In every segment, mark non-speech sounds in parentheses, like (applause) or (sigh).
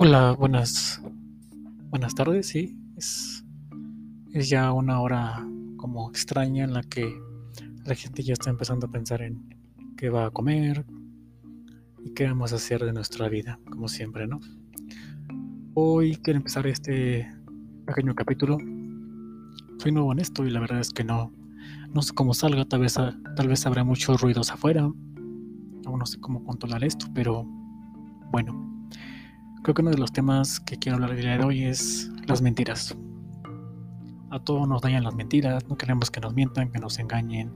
Hola, buenas, buenas tardes, sí. Es, es ya una hora como extraña en la que la gente ya está empezando a pensar en qué va a comer y qué vamos a hacer de nuestra vida, como siempre, ¿no? Hoy quiero empezar este pequeño capítulo. Soy nuevo en esto y la verdad es que no, no sé cómo salga, tal vez, tal vez habrá muchos ruidos afuera. Aún no sé cómo controlar esto, pero bueno. Creo que uno de los temas que quiero hablar el día de hoy es las mentiras. A todos nos dañan las mentiras, no queremos que nos mientan, que nos engañen,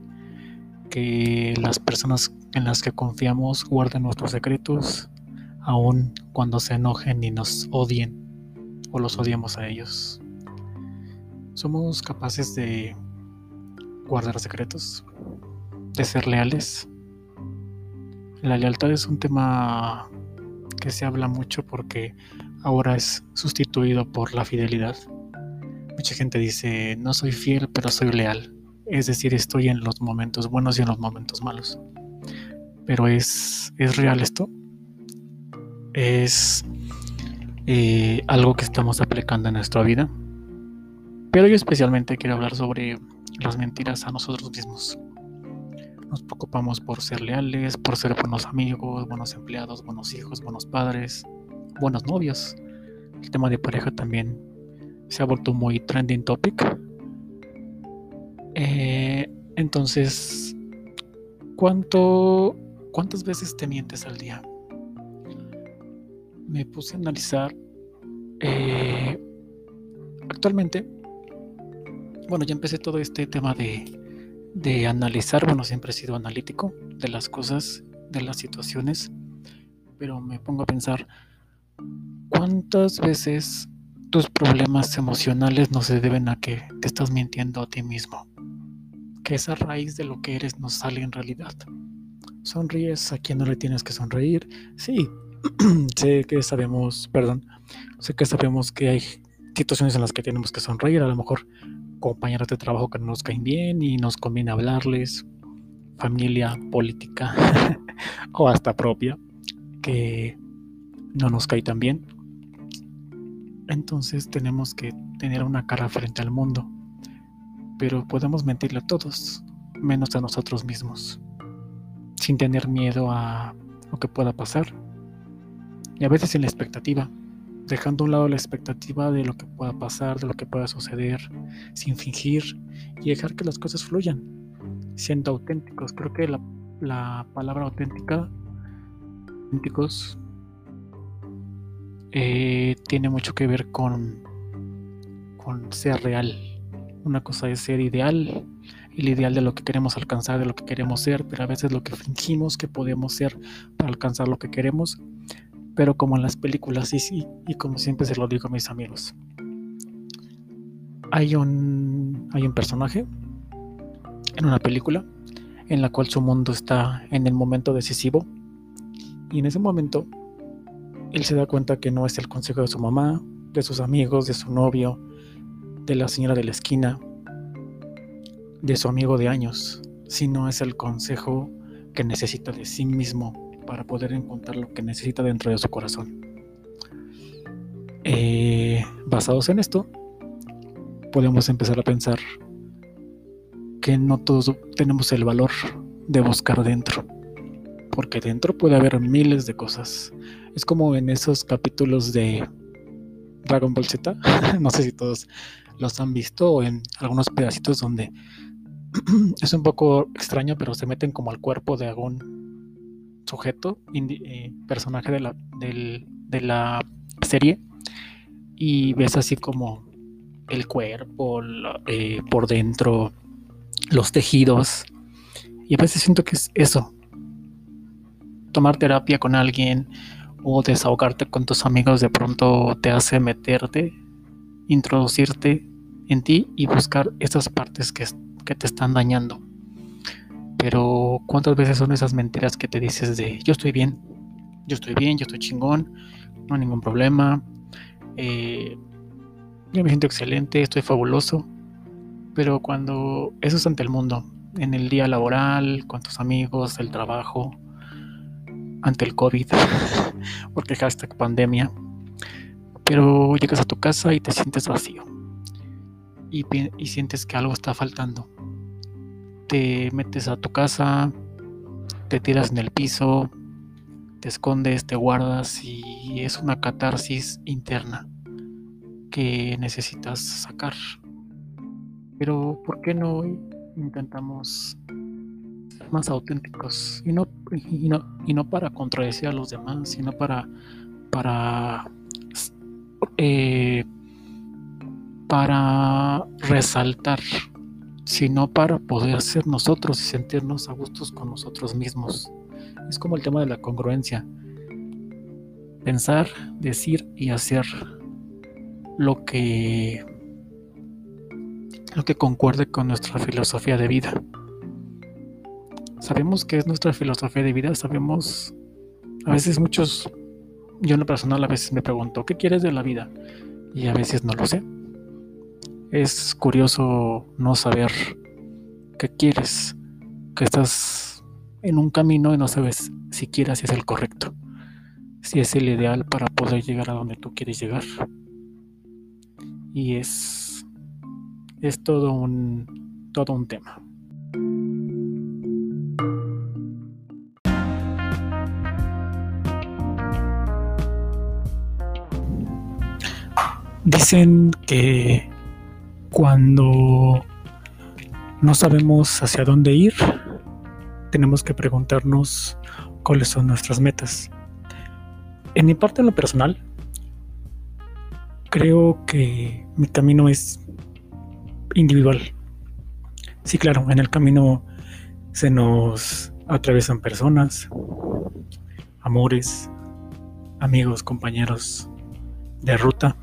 que las personas en las que confiamos guarden nuestros secretos, aun cuando se enojen y nos odien o los odiamos a ellos. ¿Somos capaces de guardar secretos? ¿De ser leales? La lealtad es un tema que se habla mucho porque ahora es sustituido por la fidelidad. Mucha gente dice, no soy fiel, pero soy leal. Es decir, estoy en los momentos buenos y en los momentos malos. Pero ¿es, ¿es real esto? ¿Es eh, algo que estamos aplicando en nuestra vida? Pero yo especialmente quiero hablar sobre las mentiras a nosotros mismos. Nos preocupamos por ser leales, por ser buenos amigos, buenos empleados, buenos hijos, buenos padres, buenos novios. El tema de pareja también se ha vuelto muy trending topic. Eh, entonces, ¿cuánto, ¿cuántas veces te mientes al día? Me puse a analizar eh, actualmente. Bueno, ya empecé todo este tema de de analizar, bueno, siempre he sido analítico de las cosas, de las situaciones, pero me pongo a pensar, ¿cuántas veces tus problemas emocionales no se deben a que te estás mintiendo a ti mismo? Que esa raíz de lo que eres no sale en realidad. Sonríes a quien no le tienes que sonreír. Sí, (clears throat) sé que sabemos, perdón, sé que sabemos que hay situaciones en las que tenemos que sonreír, a lo mejor compañeros de trabajo que no nos caen bien y nos conviene hablarles, familia, política (laughs) o hasta propia que no nos cae tan bien. Entonces tenemos que tener una cara frente al mundo, pero podemos mentirle a todos, menos a nosotros mismos, sin tener miedo a lo que pueda pasar y a veces sin la expectativa dejando a un lado la expectativa de lo que pueda pasar, de lo que pueda suceder, sin fingir y dejar que las cosas fluyan, siendo auténticos. Creo que la, palabra auténtica, auténticos, eh, tiene mucho que ver con, con ser real. Una cosa es ser ideal, el ideal de lo que queremos alcanzar, de lo que queremos ser, pero a veces lo que fingimos que podemos ser para alcanzar lo que queremos pero como en las películas, sí, y como siempre se lo digo a mis amigos. Hay un, hay un personaje en una película en la cual su mundo está en el momento decisivo y en ese momento él se da cuenta que no es el consejo de su mamá, de sus amigos, de su novio, de la señora de la esquina, de su amigo de años, sino es el consejo que necesita de sí mismo para poder encontrar lo que necesita dentro de su corazón. Eh, basados en esto, podemos empezar a pensar que no todos tenemos el valor de buscar dentro, porque dentro puede haber miles de cosas. Es como en esos capítulos de Dragon Ball Z, (laughs) no sé si todos los han visto, o en algunos pedacitos donde (clears throat) es un poco extraño, pero se meten como al cuerpo de algún sujeto, eh, personaje de la, de la serie, y ves así como el cuerpo eh, por dentro, los tejidos, y a veces siento que es eso, tomar terapia con alguien o desahogarte con tus amigos de pronto te hace meterte, introducirte en ti y buscar esas partes que, que te están dañando. Pero ¿cuántas veces son esas mentiras que te dices de yo estoy bien, yo estoy bien, yo estoy chingón, no hay ningún problema, eh, yo me siento excelente, estoy fabuloso? Pero cuando eso es ante el mundo en el día laboral, con tus amigos, el trabajo, ante el COVID, (laughs) porque hashtag pandemia. Pero llegas a tu casa y te sientes vacío y, y sientes que algo está faltando. Te metes a tu casa, te tiras en el piso, te escondes, te guardas y es una catarsis interna que necesitas sacar. Pero ¿por qué no intentamos ser más auténticos? Y no, y no, y no para contradecir a los demás, sino para, para, eh, para resaltar, sino para poder ser nosotros y sentirnos a gustos con nosotros mismos. Es como el tema de la congruencia. Pensar, decir y hacer lo que lo que concuerde con nuestra filosofía de vida. Sabemos que es nuestra filosofía de vida, sabemos, a veces muchos, yo en lo personal a veces me pregunto, ¿qué quieres de la vida? Y a veces no lo sé. Es curioso no saber qué quieres, que estás en un camino y no sabes siquiera si es el correcto, si es el ideal para poder llegar a donde tú quieres llegar. Y es es todo un, todo un tema. Dicen que cuando no sabemos hacia dónde ir, tenemos que preguntarnos cuáles son nuestras metas. En mi parte en lo personal, creo que mi camino es individual. Sí, claro, en el camino se nos atraviesan personas, amores, amigos, compañeros de ruta,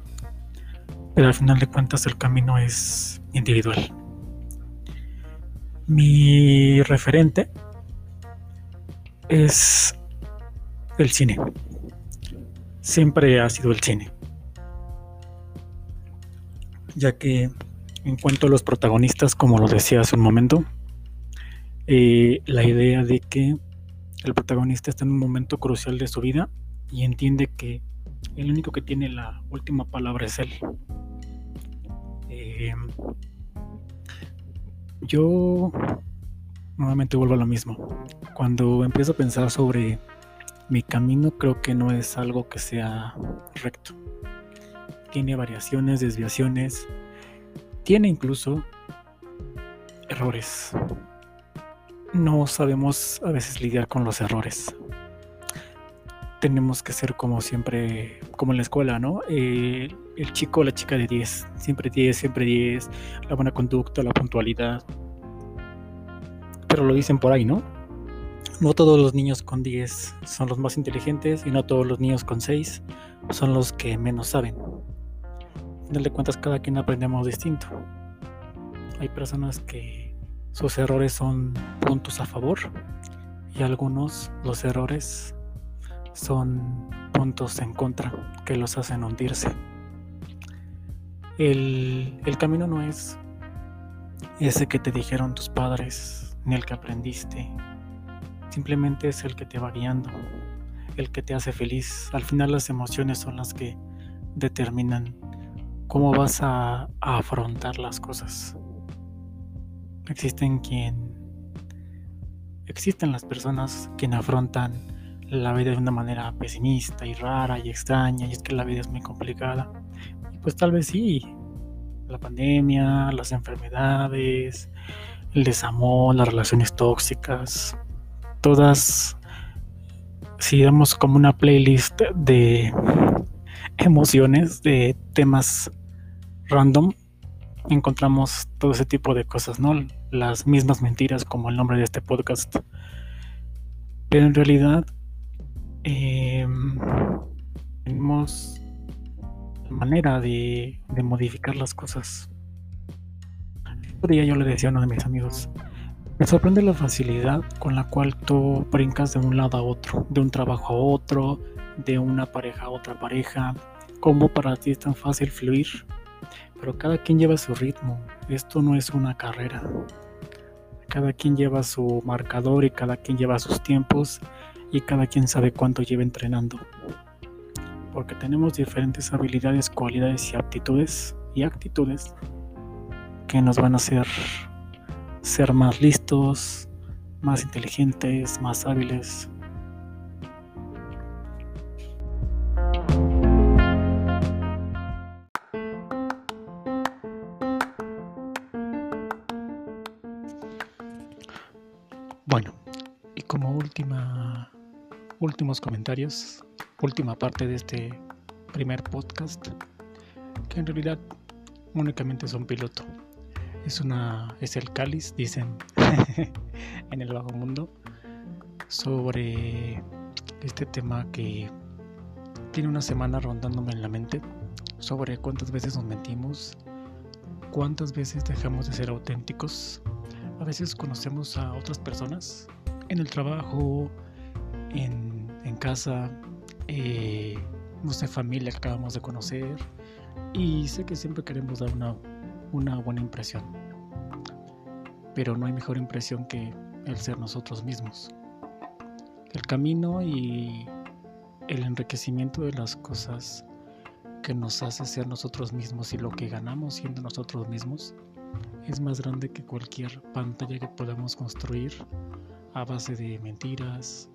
al final de cuentas el camino es individual. Mi referente es el cine. Siempre ha sido el cine. Ya que en cuanto a los protagonistas, como lo decía hace un momento, eh, la idea de que el protagonista está en un momento crucial de su vida y entiende que el único que tiene la última palabra es él. Eh, yo nuevamente vuelvo a lo mismo. Cuando empiezo a pensar sobre mi camino, creo que no es algo que sea recto. Tiene variaciones, desviaciones, tiene incluso errores. No sabemos a veces lidiar con los errores. Tenemos que ser como siempre, como en la escuela, ¿no? Eh, el chico o la chica de 10, siempre 10, siempre 10, la buena conducta, la puntualidad. Pero lo dicen por ahí, ¿no? No todos los niños con 10 son los más inteligentes y no todos los niños con 6 son los que menos saben final de cuentas cada quien aprendemos distinto. Hay personas que sus errores son puntos a favor y algunos los errores son puntos en contra que los hacen hundirse. El, camino no es ese que te dijeron tus padres ni el que aprendiste. Simplemente es el que te va guiando, el que te hace feliz. Al final las emociones son las que determinan cómo vas a, afrontar las cosas. Existen quien existen las personas que afrontan la vida de una manera pesimista y rara y extraña y es que la vida es muy complicada. Pues tal vez sí, la pandemia, las enfermedades, el desamor, las relaciones tóxicas, todas, si damos como una playlist de (laughs) emociones, de temas random encontramos todo ese tipo de cosas, ¿no? Las mismas mentiras como el nombre de este podcast. Pero en realidad em, tenemos manera de, modificar las cosas. Otro día yo le decía a uno de mis amigos, me sorprende la facilidad con la cual tú brincas de un lado a otro, de un trabajo a otro, de una pareja a otra pareja, cómo para ti es tan fácil fluir pero cada quien lleva su ritmo. Esto no es una carrera. cada quien lleva su marcador y cada quien lleva sus tiempos y cada quien sabe cuánto lleva entrenando. Porque tenemos diferentes habilidades, cualidades y aptitudes y actitudes que nos van a hacer ser más listos, más inteligentes, más hábiles. Bueno, y como última últimos comentarios, última parte de este primer podcast, que en realidad únicamente es un piloto. Es una es el cáliz, dicen (laughs) en el bajo mundo, sobre este tema que tiene una semana rondándome en la mente sobre cuántas veces nos mentimos, cuántas veces dejamos de ser auténticos. A veces conocemos a otras personas en el trabajo, en, casa, eh, sé, familia que acabamos de conocer. Y sé que siempre queremos dar una, una buena impresión. Pero no hay mejor impresión que el ser nosotros mismos. El camino y el enriquecimiento de las cosas que nos hace ser nosotros mismos y lo que ganamos siendo nosotros mismos es más grande que cualquier pantalla que podamos construir a base de mentiras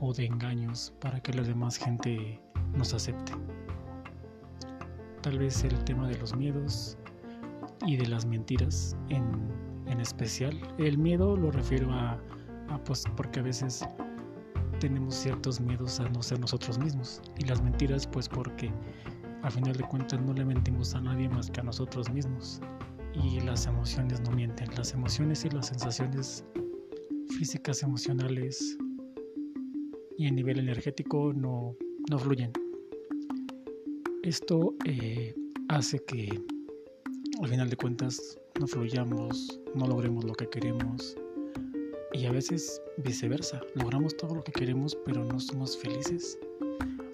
o de engaños para que la demás gente nos acepte. Tal vez el tema de los miedos y de las mentiras en, en especial. El miedo lo refiero a, a pues porque a veces tenemos ciertos miedos a no ser nosotros mismos y las mentiras pues porque a final de cuentas no le mentimos a nadie más que a nosotros mismos y las emociones no mienten las emociones y las sensaciones físicas emocionales y a nivel energético no, no fluyen. Esto eh, hace que al final de cuentas no fluyamos no logremos lo que queremos y a veces viceversa, logramos todo lo que queremos pero no somos felices,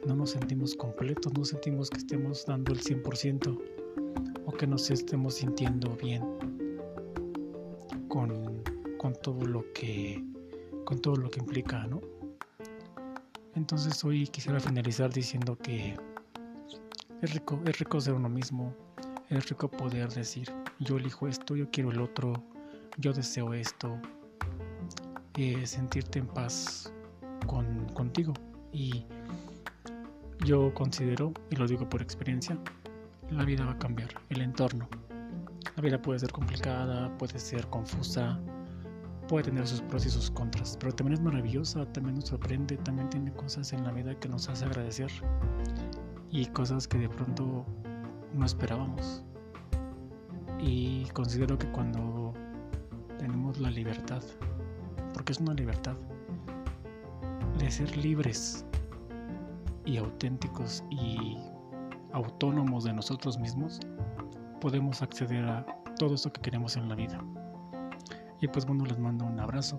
no nos sentimos completos, no sentimos que estemos dando el 100% o que nos estemos sintiendo bien con, con todo lo que con todo lo que implica, ¿no? Entonces hoy quisiera finalizar diciendo que es rico, es rico ser uno mismo, es rico poder decir, yo elijo esto, yo quiero el otro, yo deseo esto, eh, sentirte en paz con, contigo. Y yo considero, y lo digo por experiencia, la vida va a cambiar, el entorno. La vida puede ser complicada, puede ser confusa, puede tener sus pros y sus contras, pero también es maravillosa, también nos sorprende, también tiene cosas en la vida que nos hace agradecer y cosas que de pronto no esperábamos. Y considero que cuando tenemos la libertad porque es una libertad de ser libres y auténticos y autónomos de nosotros mismos, podemos acceder a todo eso que queremos en la vida. Y pues bueno, les mando un abrazo,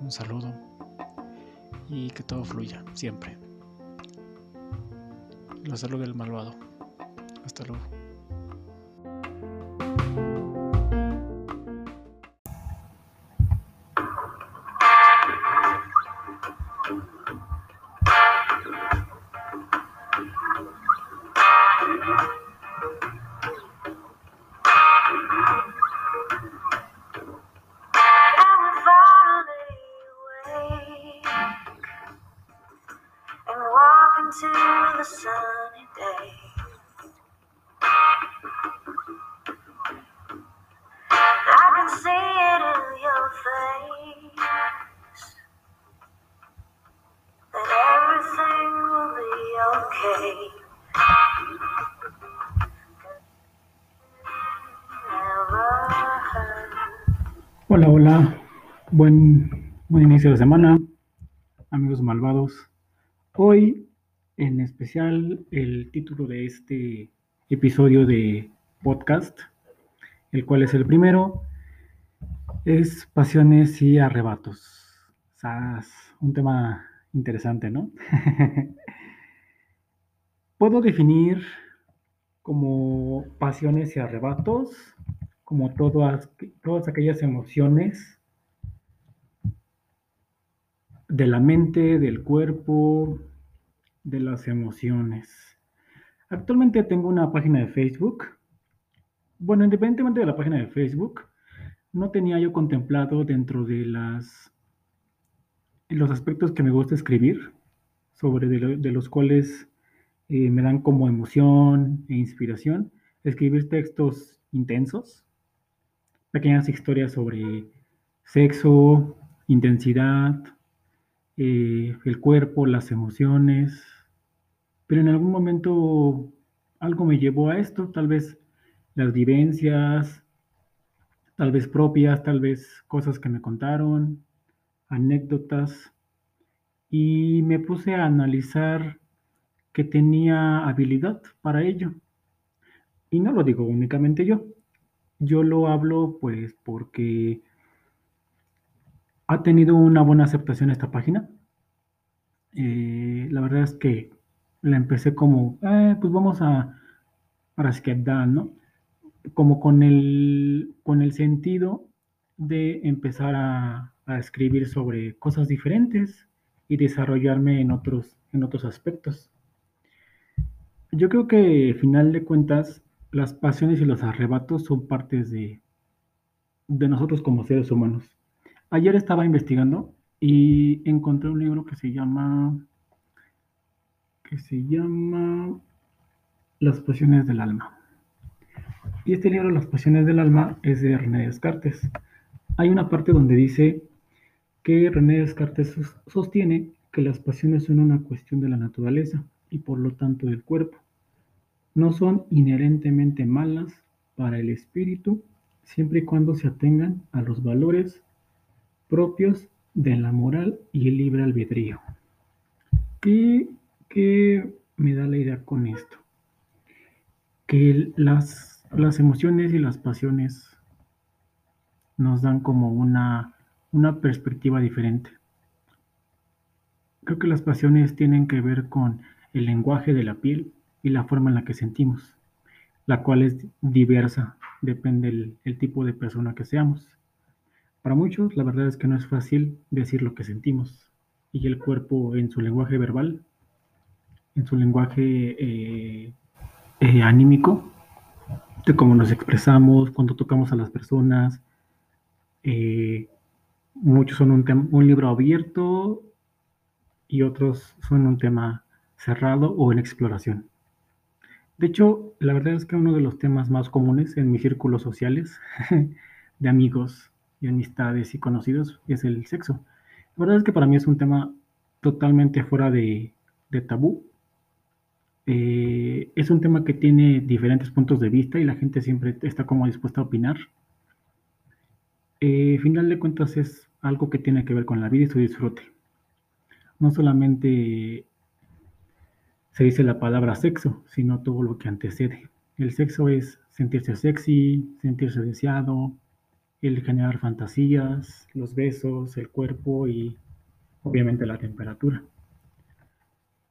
un saludo y que todo fluya siempre. La salud del malvado. Hasta luego. Buen, buen inicio de semana, amigos malvados. Hoy, en especial, el título de este episodio de podcast, el cual es el primero, es Pasiones y Arrebatos. un tema interesante, ¿no? (laughs) Puedo definir como pasiones y arrebatos, como todas, todas aquellas emociones de la mente, del cuerpo, de las emociones. Actualmente tengo una página de Facebook. Bueno, independientemente de la página de Facebook, no tenía yo contemplado dentro de las los aspectos que me gusta escribir, sobre de, los cuales eh, me dan como emoción e inspiración, escribir textos intensos, pequeñas historias sobre sexo, intensidad, eh, el cuerpo, las emociones, pero en algún momento algo me llevó a esto, tal vez las vivencias, tal vez propias, tal vez cosas que me contaron, anécdotas, y me puse a analizar que tenía habilidad para ello. Y no lo digo únicamente yo, yo lo hablo pues porque ha tenido una buena aceptación esta página. Eh, la verdad es que la empecé como, eh, pues vamos a, para Dan, ¿no? Como con el, con el sentido de empezar a, a, escribir sobre cosas diferentes y desarrollarme en otros, en otros aspectos. Yo creo que, al final de cuentas, las pasiones y los arrebatos son partes de, de nosotros como seres humanos. Ayer estaba investigando y encontré un libro que se llama que se llama Las pasiones del alma. Y este libro, Las pasiones del alma, es de René Descartes. Hay una parte donde dice que René Descartes sostiene que las pasiones son una cuestión de la naturaleza y por lo tanto del cuerpo. No son inherentemente malas para el espíritu siempre y cuando se atengan a los valores propios de la moral y el libre albedrío. ¿Qué ¿Qué me da la idea con esto? Que las, las emociones y las pasiones nos dan como una, una perspectiva diferente. Creo que las pasiones tienen que ver con el lenguaje de la piel y la forma en la que sentimos, la cual es diversa, depende del el tipo de persona que seamos. Para muchos, la verdad es que no es fácil decir lo que sentimos, y el cuerpo en su lenguaje verbal en su lenguaje eh, eh, anímico, de cómo nos expresamos, cuando tocamos a las personas. Eh, muchos son un, un libro abierto y otros son un tema cerrado o en exploración. De hecho, la verdad es que uno de los temas más comunes en mis círculos sociales (laughs) de amigos y amistades y conocidos es el sexo. La verdad es que para mí es un tema totalmente fuera de, de tabú eh, es un tema que tiene diferentes puntos de vista y la gente siempre está como dispuesta a opinar. Eh, final de cuentas es algo que tiene que ver con la vida y su disfrute. No solamente se dice la palabra sexo, sino todo lo que antecede. El sexo es sentirse sexy, sentirse deseado, el generar fantasías, los besos, el cuerpo y obviamente la temperatura.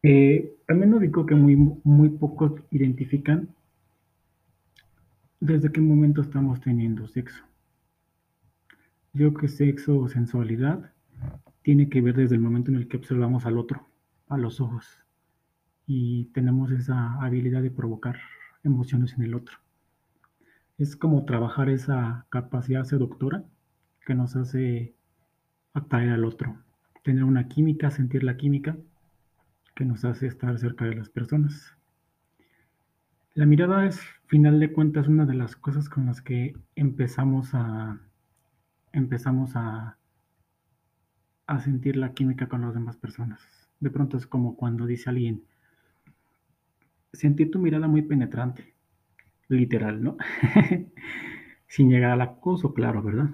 Eh, también lo digo que muy, muy pocos identifican desde qué momento estamos teniendo sexo. Yo que sexo o sensualidad tiene que ver desde el momento en el que observamos al otro, a los ojos, y tenemos esa habilidad de provocar emociones en el otro. Es como trabajar esa capacidad seductora que nos hace atraer al otro, tener una química, sentir la química que nos hace estar cerca de las personas. La mirada es, final de cuentas, una de las cosas con las que empezamos a empezamos a, a sentir la química con las demás personas. De pronto es como cuando dice alguien, sentí tu mirada muy penetrante, literal, ¿no? (laughs) Sin llegar al acoso, claro, ¿verdad?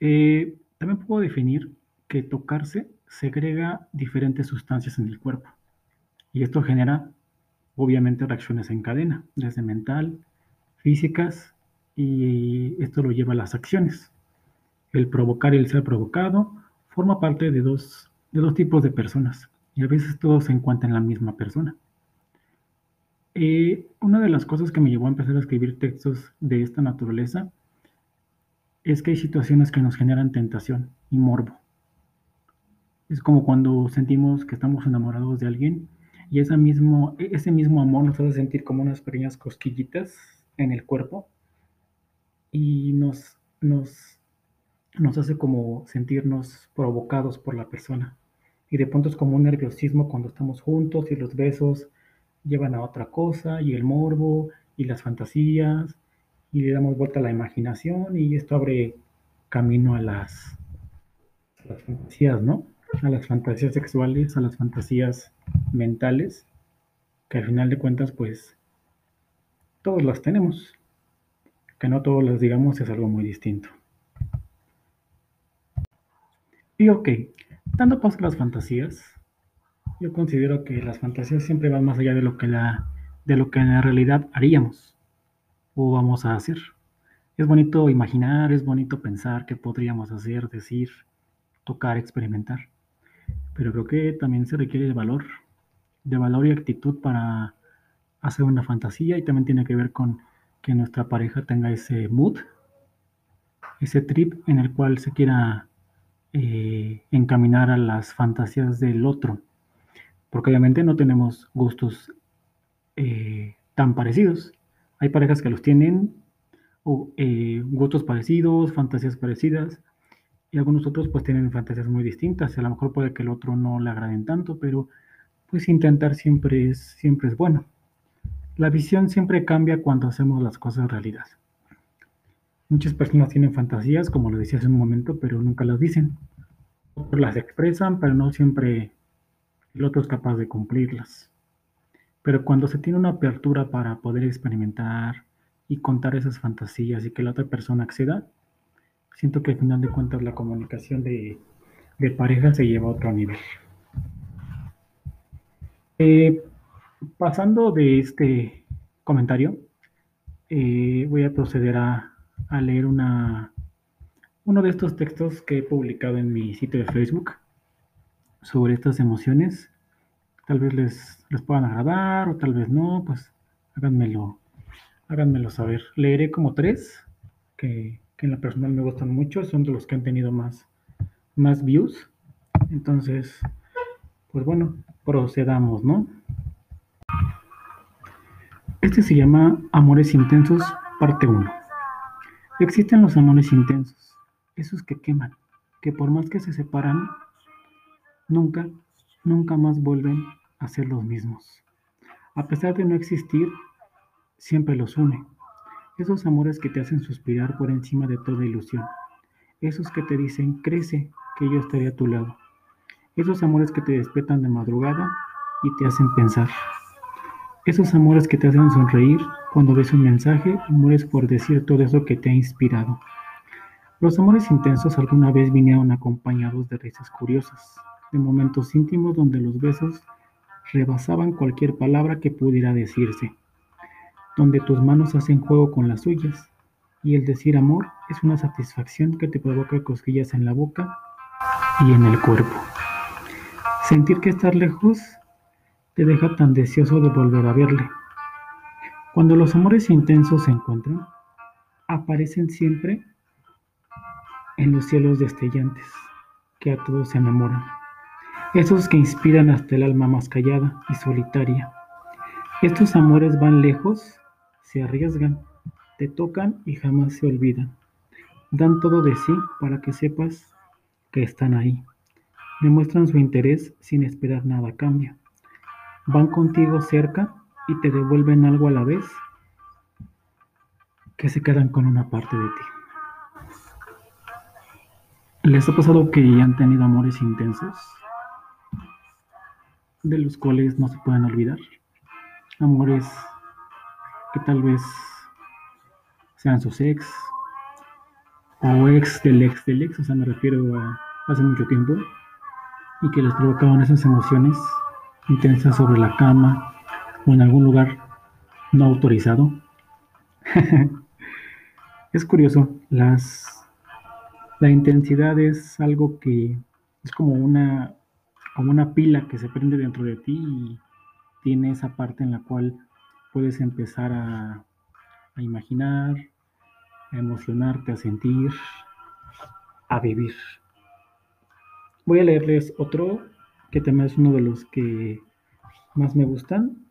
Eh, también puedo definir que tocarse segrega diferentes sustancias en el cuerpo. Y esto genera, obviamente, reacciones en cadena, desde mental, físicas, y esto lo lleva a las acciones. El provocar y el ser provocado forma parte de dos, de dos tipos de personas, y a veces todos se encuentran en la misma persona. Eh, una de las cosas que me llevó a empezar a escribir textos de esta naturaleza es que hay situaciones que nos generan tentación y morbo Es como cuando sentimos que estamos enamorados de alguien y ese mismo, ese mismo amor nos hace sentir como unas pequeñas cosquillitas en el cuerpo y nos, nos, nos hace como sentirnos provocados por la persona. Y de pronto es como un nerviosismo cuando estamos juntos y los besos llevan a otra cosa y el morbo y las fantasías y le damos vuelta a la imaginación y esto abre camino a las, fantasías, ¿no? A las fantasías sexuales, a las fantasías mentales, que al final de cuentas pues todos las tenemos. Que no todos las digamos es algo muy distinto. Y ok, dando paso a las fantasías, yo considero que las fantasías siempre van más allá de lo que, la, de lo que en la realidad haríamos o vamos a hacer. Es bonito imaginar, es bonito pensar qué podríamos hacer, decir, tocar, experimentar. Pero creo que también se requiere de valor, de valor y actitud para hacer una fantasía y también tiene que ver con que nuestra pareja tenga ese mood, ese trip en el cual se quiera eh, encaminar a las fantasías del otro porque obviamente no tenemos gustos eh, tan parecidos. Hay parejas que los tienen, o, eh, gustos parecidos, fantasías parecidas, y algunos otros pues tienen fantasías muy distintas. A lo mejor puede que el otro no le agraden tanto, pero pues intentar siempre es, siempre es bueno. La visión siempre cambia cuando hacemos las cosas realidad. Muchas personas tienen fantasías, como lo decía hace un momento, pero nunca las dicen. Otros las expresan, pero no siempre el otro es capaz de cumplirlas. Pero cuando se tiene una apertura para poder experimentar y contar esas fantasías y que la otra persona acceda, siento que al final de cuentas la comunicación de, pareja se lleva a otro nivel. Eh, pasando de este comentario, eh, voy a proceder a, a leer una, uno de estos textos que he publicado en mi sitio de Facebook sobre estas emociones. Tal vez les, les puedan agradar o tal vez no, pues háganmelo, háganmelo saber. Leeré como tres que, en la personal me gustan mucho, son de los que han tenido más, más views. Entonces, pues bueno, procedamos, ¿no? Este se llama Amores Intensos, parte 1. Existen los amores intensos, esos que queman, que por más que se separan, nunca, nunca más vuelven a ser los mismos. A pesar de no existir, siempre los une. Esos amores que te hacen suspirar por encima de toda ilusión. Esos que te dicen, crece, que yo estaré a tu lado. Esos amores que te despiertan de madrugada y te hacen pensar. Esos amores que te hacen sonreír cuando ves un mensaje y mueres por decir todo eso que te ha inspirado. Los amores intensos alguna vez vinieron acompañados de risas curiosas, de momentos íntimos donde los besos rebasaban cualquier palabra que pudiera decirse, donde tus manos hacen juego con las suyas, y el decir amor es una satisfacción que te provoca cosquillas en la boca y en el cuerpo. Sentir que estar lejos te deja tan deseoso de volver a verle. Cuando los amores intensos se encuentran, aparecen siempre en los cielos destellantes que a todos se enamoran esos que inspiran hasta el alma más callada y solitaria. Estos amores van lejos, se arriesgan, te tocan y jamás se olvidan. Dan todo de sí para que sepas que están ahí. Demuestran su interés sin esperar nada a cambio. Van contigo cerca y te devuelven algo a la vez que se quedan con una parte de ti. ¿Les ha pasado que han tenido amores intensos? De los cuales no se pueden olvidar. Amores que tal vez sean sus ex o ex del ex del ex, o sea, me refiero a hace mucho tiempo, y que les provocaban esas emociones intensas sobre la cama o en algún lugar no autorizado. (laughs) es curioso, las, la intensidad es algo que es como una como una pila que se prende dentro de ti y tiene esa parte en la cual puedes empezar a, imaginar, a emocionarte, a sentir, a vivir. Voy a leerles otro que también es uno de los que más me gustan.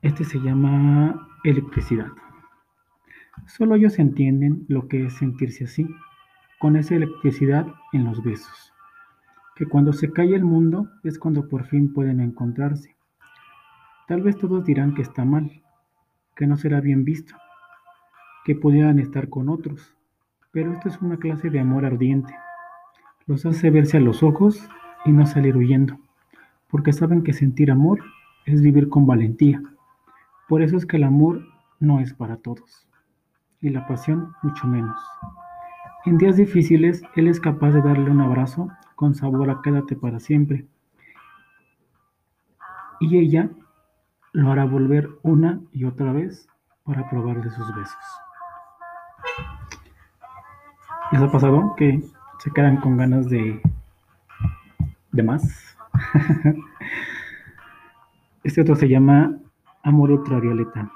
Este se llama electricidad. Solo ellos entienden lo que es sentirse así, con esa electricidad en los besos. Que cuando se cae el mundo es cuando por fin pueden encontrarse. Tal vez todos dirán que está mal, que no será bien visto, que pudieran estar con otros, pero esto es una clase de amor ardiente. Los hace verse a los ojos y no salir huyendo, porque saben que sentir amor es vivir con valentía. Por eso es que el amor no es para todos, y la pasión mucho menos. En días difíciles, Él es capaz de darle un abrazo con sabor a quédate para siempre. Y ella lo hará volver una y otra vez para probar de sus besos. ¿Les ha pasado que se quedan con ganas de, de más? (laughs) este otro se llama Amor ultravioleta.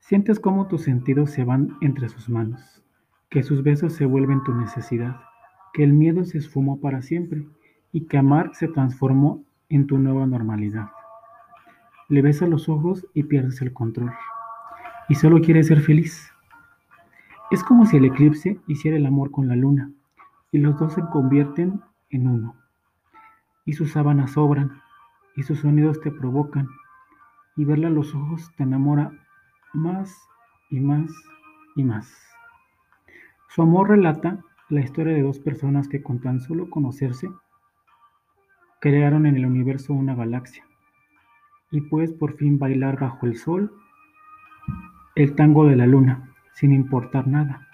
Sientes cómo tus sentidos se van entre sus manos, que sus besos se vuelven tu necesidad, que el miedo se esfumó para siempre y que amar se transformó en tu nueva normalidad. Le ves a los ojos y pierdes el control. Y solo quieres ser feliz. Es como si el eclipse hiciera el amor con la luna y los dos se convierten en uno. Y sus sábanas sobran y sus sonidos te provocan y verla a los ojos te enamora más y más y más. Su amor relata la historia de dos personas que con tan solo conocerse crearon en el universo una galaxia y puedes por fin bailar bajo el sol el tango de la luna, sin importar nada.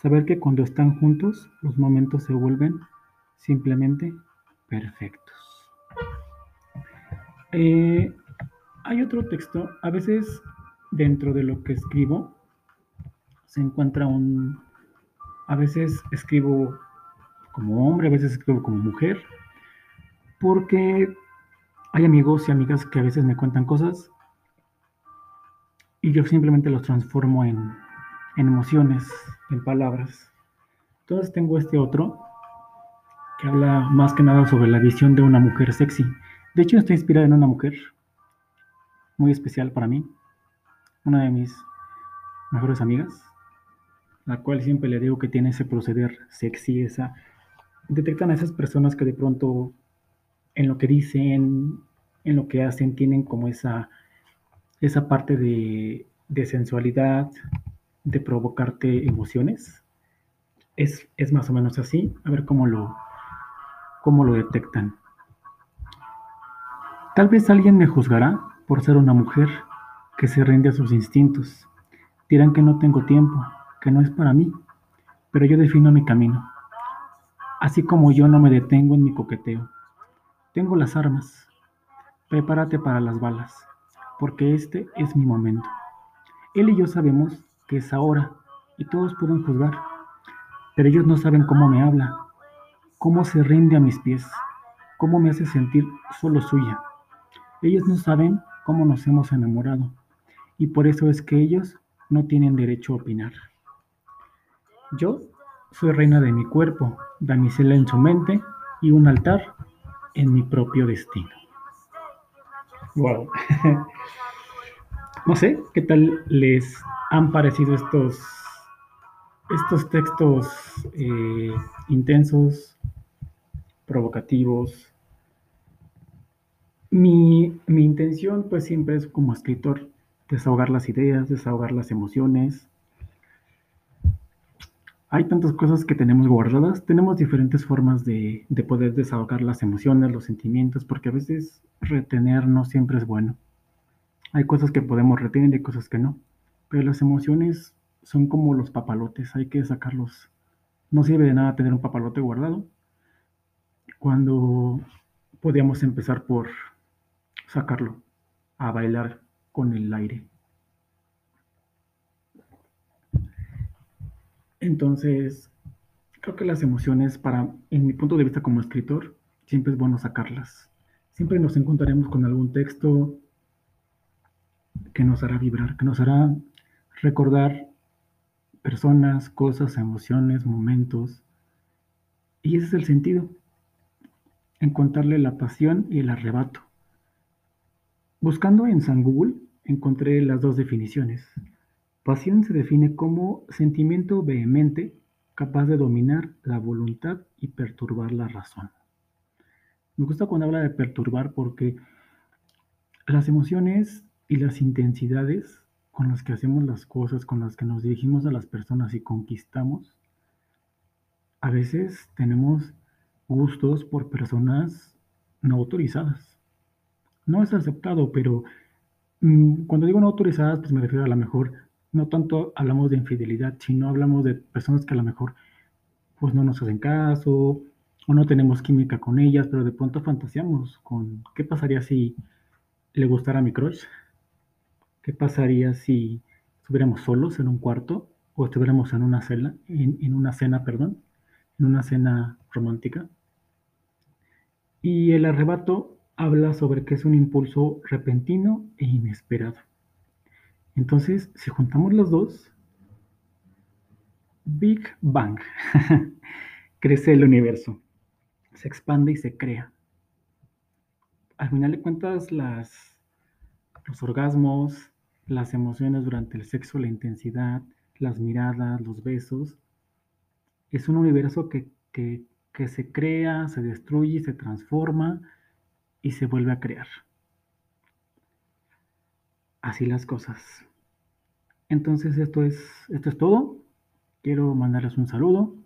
Saber que cuando están juntos los momentos se vuelven simplemente perfectos. Eh, hay otro texto, a veces dentro de lo que escribo se encuentra un... A veces escribo como hombre, a veces escribo como mujer, porque hay amigos y amigas que a veces me cuentan cosas y yo simplemente los transformo en, emociones, en palabras. Entonces tengo este otro que habla más que nada sobre la visión de una mujer sexy. De hecho, está inspirada en una mujer muy especial para mí, una de mis mejores amigas, la cual siempre le digo que tiene ese proceder sexy, esa detectan a esas personas que de pronto en lo que dicen, en lo que hacen, tienen como esa, esa parte de, sensualidad, de provocarte emociones. Es, es, más o menos así, a ver cómo lo, cómo lo detectan. Tal vez alguien me juzgará por ser una mujer que se rinde a sus instintos. Dirán que no tengo tiempo, que no es para mí, pero yo defino mi camino. Así como yo no me detengo en mi coqueteo. Tengo las armas. Prepárate para las balas, porque este es mi momento. Él y yo sabemos que es ahora y todos pueden juzgar, pero ellos no saben cómo me habla, cómo se rinde a mis pies, cómo me hace sentir solo suya. Ellos no saben cómo nos hemos enamorado y por eso es que ellos no tienen derecho a opinar. Yo soy reina de mi cuerpo, damisela en su mente y un altar en mi propio destino. Wow. (laughs) no sé qué tal les han parecido estos, estos textos eh, intensos, provocativos. Mi, mi intención pues siempre es como escritor desahogar las ideas, desahogar las emociones, hay tantas cosas que tenemos guardadas, tenemos diferentes formas de, poder desahogar las emociones, los sentimientos, porque a veces retener no siempre es bueno. Hay cosas que podemos retener y cosas que no, pero las emociones son como los papalotes, hay que sacarlos. No sirve de nada tener un papalote guardado cuando podíamos empezar por sacarlo a bailar con el aire. Entonces, creo que las emociones, para, en mi punto de vista como escritor, siempre es bueno sacarlas. Siempre nos encontraremos con algún texto que nos hará vibrar, que nos hará recordar personas, cosas, emociones, momentos Y ese es el sentido, encontrarle la pasión y el arrebato. Buscando en San Google, encontré las dos definiciones. Pasión se define como sentimiento vehemente capaz de dominar la voluntad y perturbar la razón. Me gusta cuando habla de perturbar porque las emociones y las intensidades con las que hacemos las cosas, con las que nos dirigimos a las personas y conquistamos, a veces tenemos gustos por personas no autorizadas. No es aceptado, pero mm, cuando digo no autorizadas, pues me refiero a lo mejor, no tanto hablamos de infidelidad, sino hablamos de personas que a lo mejor pues no nos hacen caso o no tenemos química con ellas, pero de pronto fantaseamos con qué pasaría si le gustara mi crush, qué pasaría si estuviéramos solos en un cuarto o estuviéramos en una cena, en una cena, perdón, en una cena romántica. Y el arrebato habla sobre que es un impulso repentino e inesperado. Entonces, si juntamos los dos, Big Bang, (laughs) crece el universo, se expande y se crea. Al final de cuentas, las, los orgasmos, las emociones durante el sexo, la intensidad, las miradas, los besos, es un universo que se crea, se destruye, se transforma y se vuelve a crear. Así las cosas. Entonces esto es, esto es todo. Quiero mandarles un saludo.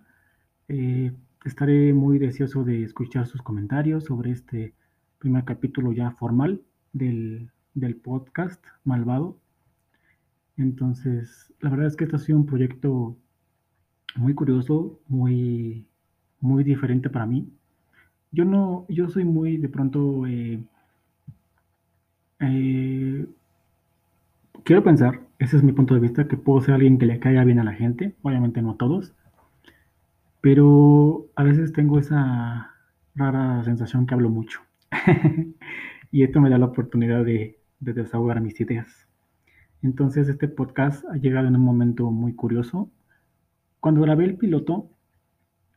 Eh, estaré muy deseoso de escuchar sus comentarios sobre este primer capítulo ya formal del, del podcast Malvado. Entonces, la verdad es que este ha sido un proyecto muy curioso, muy, muy diferente para mí. Yo no, yo soy muy de pronto, eh, eh, quiero pensar, ese es mi punto de vista, que puedo ser alguien que le caiga bien a la gente, obviamente no a todos, pero a veces tengo esa rara sensación que hablo mucho. (laughs) y esto me da la oportunidad de, de desahogar mis ideas. Entonces este podcast ha llegado en un momento muy curioso cuando grabé el piloto,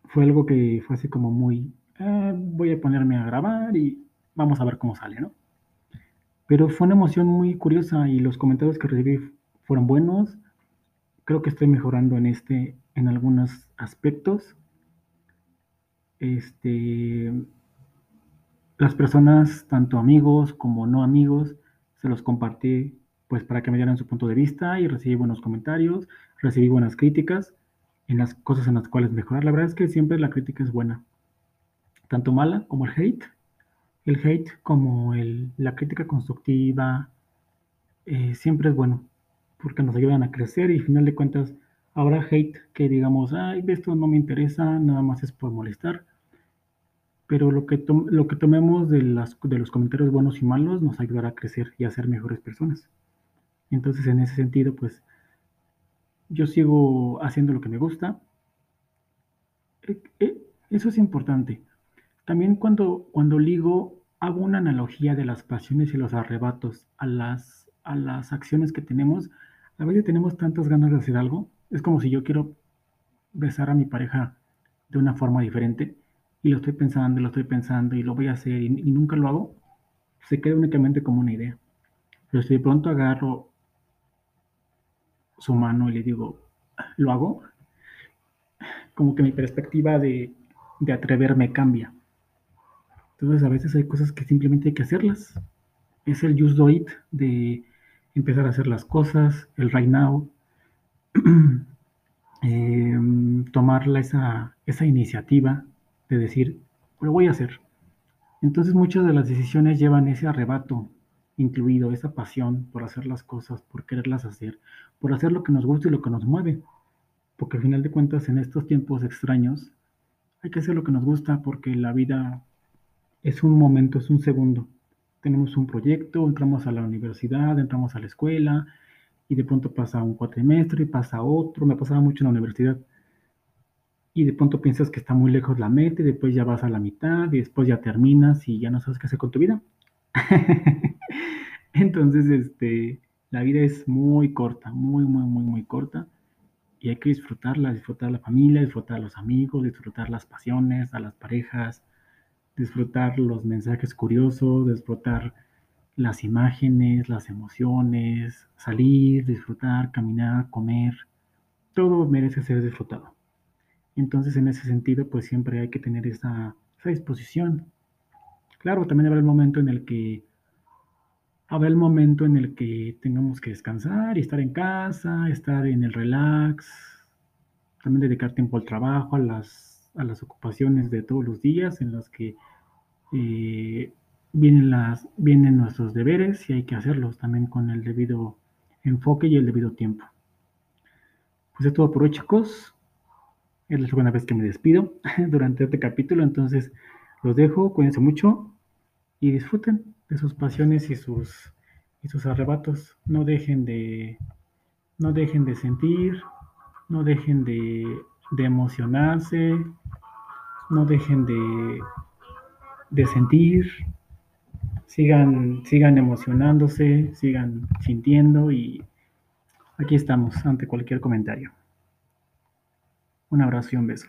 fue algo que fue así como muy, ah, voy a ponerme a grabar y vamos a ver cómo sale, ¿no? Pero fue una emoción muy curiosa y los comentarios que recibí fueron buenos. Creo que estoy mejorando en este, en algunos aspectos. Este, las personas, tanto amigos como no amigos, se los compartí pues para que me dieran su punto de vista y recibí buenos comentarios, recibí buenas críticas en las cosas en las cuales mejorar. La verdad es que siempre la crítica es buena, tanto mala como el hate. El hate como el, la crítica constructiva eh, siempre es bueno, porque nos ayudan a crecer y al final de cuentas habrá hate que digamos, ay, esto no me interesa, nada más es por molestar. Pero lo que, lo que tomemos de, las, de los comentarios buenos y malos nos ayudará a crecer y a ser mejores personas. Entonces, en ese sentido, pues yo sigo haciendo lo que me gusta. Eh, eh, eso es importante. También cuando, cuando ligo, hago una analogía de las pasiones y los arrebatos a las, a las acciones que tenemos. A veces tenemos tantas ganas de hacer algo. Es como si yo quiero besar a mi pareja de una forma diferente y lo estoy pensando, lo estoy pensando y lo voy a hacer y, y nunca lo hago. Se queda únicamente como una idea. Pero si de pronto agarro su mano y le digo, lo hago, como que mi perspectiva de, atreverme cambia. Entonces a veces hay cosas que simplemente hay que hacerlas. Es el use do it de empezar a hacer las cosas, el right now, (clears throat) em, tomar esa, esa iniciativa de decir, lo voy a hacer. Entonces muchas de las decisiones llevan ese arrebato incluido esa pasión por hacer las cosas, por quererlas hacer, por hacer lo que nos gusta y lo que nos mueve. Porque al final de cuentas, en estos tiempos extraños, hay que hacer lo que nos gusta porque la vida es un momento, es un segundo. Tenemos un proyecto, entramos a la universidad, entramos a la escuela y de pronto pasa un cuatrimestre pasa otro. Me pasaba mucho en la universidad. Y de pronto piensas que está muy lejos la meta y después ya vas a la mitad y después ya terminas y ya no sabes qué hacer con tu vida. (laughs) Entonces, este, la vida es muy corta, muy, muy, muy, muy corta. y hay que disfrutarla, disfrutar la familia, disfrutar los amigos, disfrutar las pasiones, a las parejas, disfrutar los mensajes curiosos, disfrutar las imágenes, las emociones, salir, disfrutar, caminar, comer, todo merece ser disfrutado. Entonces, en ese sentido, pues siempre hay que tener esa, disposición. Claro, también habrá el momento en el que habrá el momento en el que tengamos que descansar y estar en casa, estar en el relax, también dedicar tiempo al trabajo, a las, a las ocupaciones de todos los días en las que eh, vienen, las, vienen nuestros deberes y hay que hacerlos también con el debido enfoque y el debido tiempo. Pues es todo por hoy, chicos. Es la segunda vez que me despido (laughs) durante este capítulo, entonces los dejo, cuídense mucho y disfruten de sus pasiones y sus, y sus arrebatos. No dejen de, no dejen de sentir, no dejen de, de emocionarse, no dejen de, de sentir, sigan, sigan emocionándose, sigan sintiendo y aquí estamos ante cualquier comentario. Un abrazo y un beso.